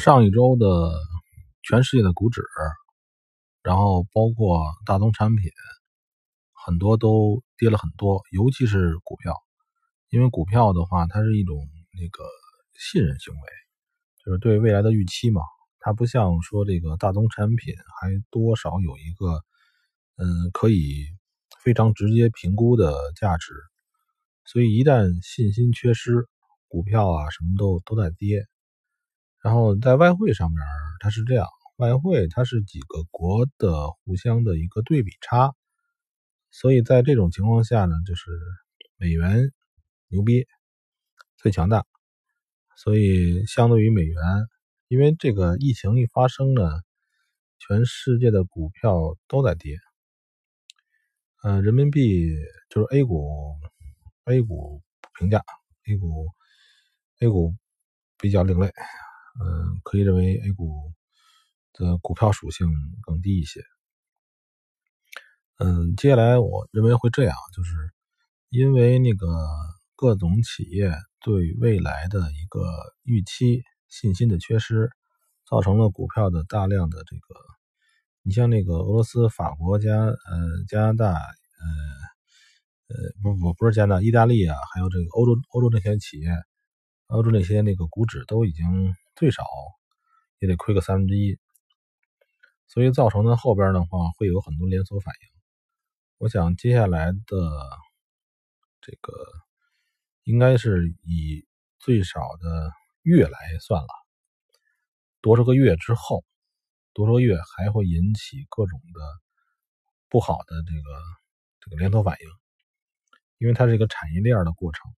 上一周的全世界的股指，然后包括大宗产品，很多都跌了很多，尤其是股票，因为股票的话，它是一种那个信任行为，就是对未来的预期嘛。它不像说这个大宗产品还多少有一个嗯可以非常直接评估的价值，所以一旦信心缺失，股票啊什么都都在跌。然后在外汇上面，它是这样，外汇它是几个国的互相的一个对比差，所以在这种情况下呢，就是美元牛逼，最强大，所以相对于美元，因为这个疫情一发生呢，全世界的股票都在跌，呃，人民币就是 A 股，A 股评价，A 股，A 股比较另类。嗯，可以认为 A 股的股票属性更低一些。嗯，接下来我认为会这样，就是因为那个各种企业对未来的一个预期信心的缺失，造成了股票的大量的这个，你像那个俄罗斯、法国加呃加拿大呃呃不不不是加拿大、意大利啊，还有这个欧洲欧洲那些企业，欧洲那些那个股指都已经。最少也得亏个三分之一，所以造成的后边的话会有很多连锁反应。我想接下来的这个应该是以最少的月来算了，多少个月之后，多少个月还会引起各种的不好的这个这个连锁反应，因为它是一个产业链的过程，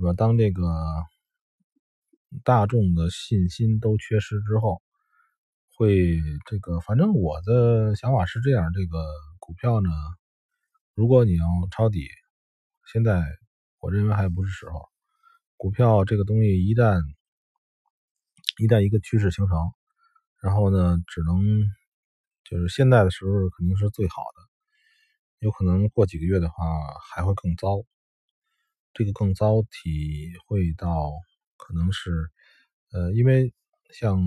是吧？当这个。大众的信心都缺失之后，会这个，反正我的想法是这样：这个股票呢，如果你要抄底，现在我认为还不是时候。股票这个东西一旦一旦一个趋势形成，然后呢，只能就是现在的时候肯定是最好的，有可能过几个月的话还会更糟。这个更糟体会到。可能是，呃，因为像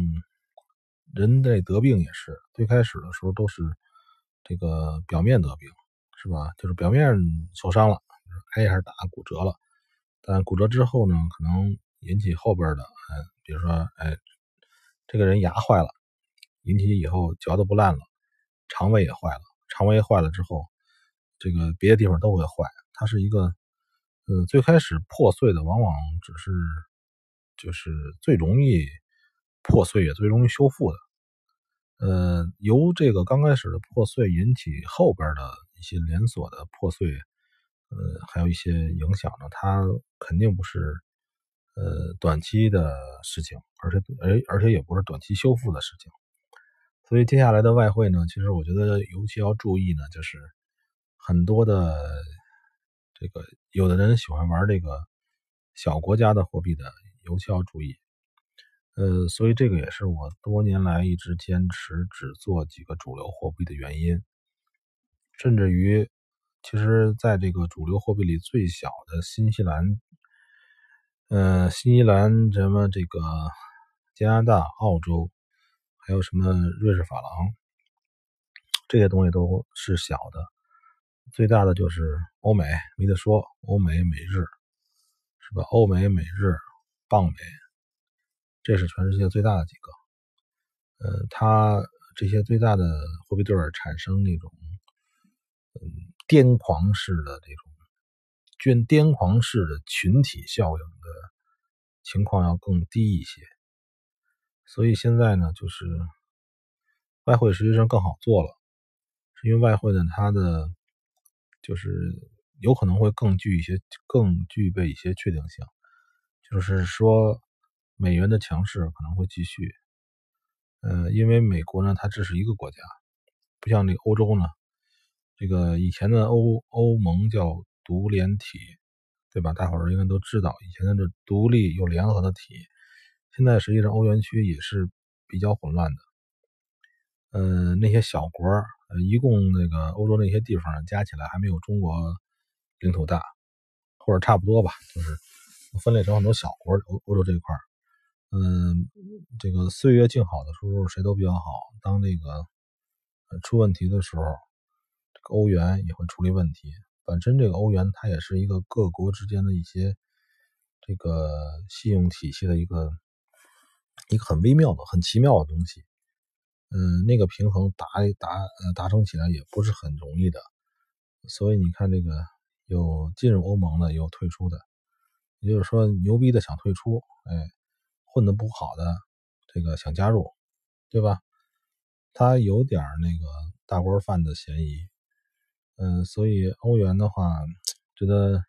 人类得病也是，最开始的时候都是这个表面得病，是吧？就是表面受伤了，挨一下打骨折了，但骨折之后呢，可能引起后边的，哎，比如说，哎，这个人牙坏了，引起以后嚼的不烂了，肠胃也坏了，肠胃坏了之后，这个别的地方都会坏。它是一个，嗯，最开始破碎的往往只是。就是最容易破碎也最容易修复的，呃，由这个刚开始的破碎引起后边的一些连锁的破碎，呃，还有一些影响呢，它肯定不是呃短期的事情，而且而而且也不是短期修复的事情。所以接下来的外汇呢，其实我觉得尤其要注意呢，就是很多的这个有的人喜欢玩这个小国家的货币的。尤其要注意，呃，所以这个也是我多年来一直坚持只做几个主流货币的原因。甚至于，其实在这个主流货币里最小的新西兰，呃，新西兰什么这个加拿大、澳洲，还有什么瑞士法郎，这些东西都是小的，最大的就是欧美，没得说，欧美、美日，是吧？欧美、美日。镑美，这是全世界最大的几个。呃，它这些最大的货币对产生那种嗯癫狂式的这种捐癫狂式的群体效应的情况要更低一些。所以现在呢，就是外汇实际上更好做了，是因为外汇呢，它的就是有可能会更具一些，更具备一些确定性。就是说，美元的强势可能会继续。呃，因为美国呢，它只是一个国家，不像这个欧洲呢，这个以前的欧欧盟叫独联体，对吧？大伙儿应该都知道，以前的这独立又联合的体，现在实际上欧元区也是比较混乱的。呃，那些小国，呃，一共那个欧洲那些地方加起来还没有中国领土大，或者差不多吧，就是。分裂成很多小国，欧欧洲这一块嗯，这个岁月静好的时候谁都比较好，当那个出问题的时候，这个欧元也会处理问题。本身这个欧元它也是一个各国之间的一些这个信用体系的一个一个很微妙的、很奇妙的东西。嗯，那个平衡达达呃达成起来也不是很容易的。所以你看，这个有进入欧盟的，有退出的。也就是说，牛逼的想退出，哎，混得不好的这个想加入，对吧？他有点那个大锅饭的嫌疑。嗯，所以欧元的话，觉得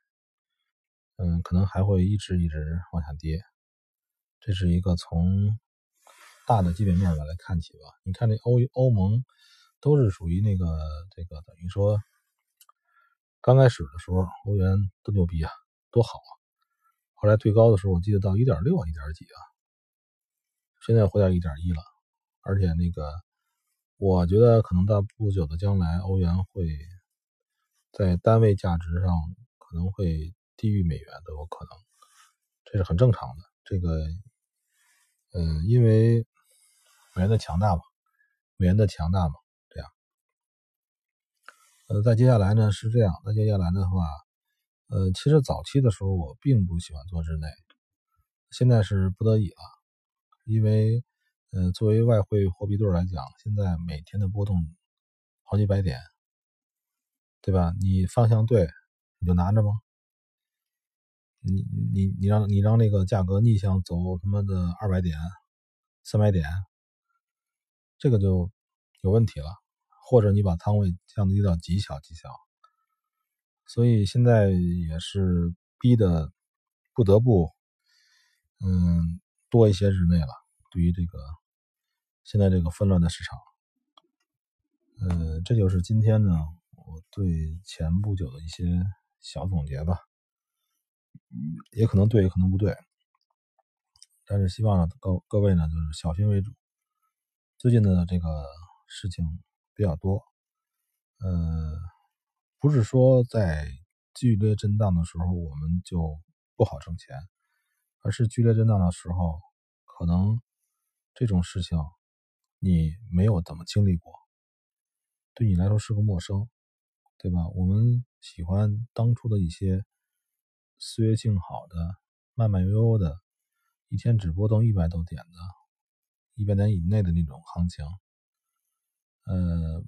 嗯可能还会一直一直往下跌。这是一个从大的基本面上来看起吧。你看这欧欧盟都是属于那个这个等于说。刚开始的时候，欧元多牛逼啊，多好啊！后来最高的时候，我记得到一点六啊，一点几啊，现在回到一点一了。而且那个，我觉得可能到不久的将来，欧元会在单位价值上可能会低于美元都有可能，这是很正常的。这个，嗯，因为美元的强大嘛，美元的强大嘛。这样呃，在接下来呢是这样，那接下来的话，呃，其实早期的时候我并不喜欢做日内，现在是不得已了，因为，呃，作为外汇货币对来讲，现在每天的波动好几百点，对吧？你方向对，你就拿着吗？你你你让你让那个价格逆向走他妈的二百点、三百点，这个就有问题了。或者你把仓位降低到极小极小，所以现在也是逼的不得不，嗯，多一些日内了。对于这个现在这个纷乱的市场，呃，这就是今天呢我对前不久的一些小总结吧，也可能对，也可能不对，但是希望呢各各位呢就是小心为主。最近的这个事情。比较多，呃，不是说在剧烈震荡的时候我们就不好挣钱，而是剧烈震荡的时候，可能这种事情你没有怎么经历过，对你来说是个陌生，对吧？我们喜欢当初的一些岁月静好的、慢慢悠悠的，一天只波动一百多点的、一百点以内的那种行情。呃，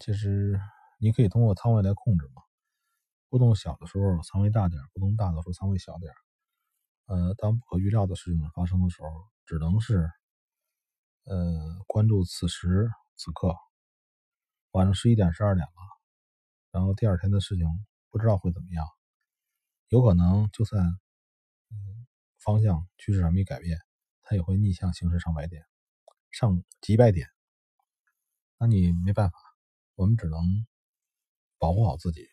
其实你可以通过仓位来控制嘛。波动小的时候仓位大点，波动大的时候仓位小点。呃，当不可预料的事情发生的时候，只能是呃关注此时此刻。晚上十一点、十二点了，然后第二天的事情不知道会怎么样，有可能就算方向趋势还没改变，它也会逆向行驶上百点，上几百点。那你没办法，我们只能保护好自己。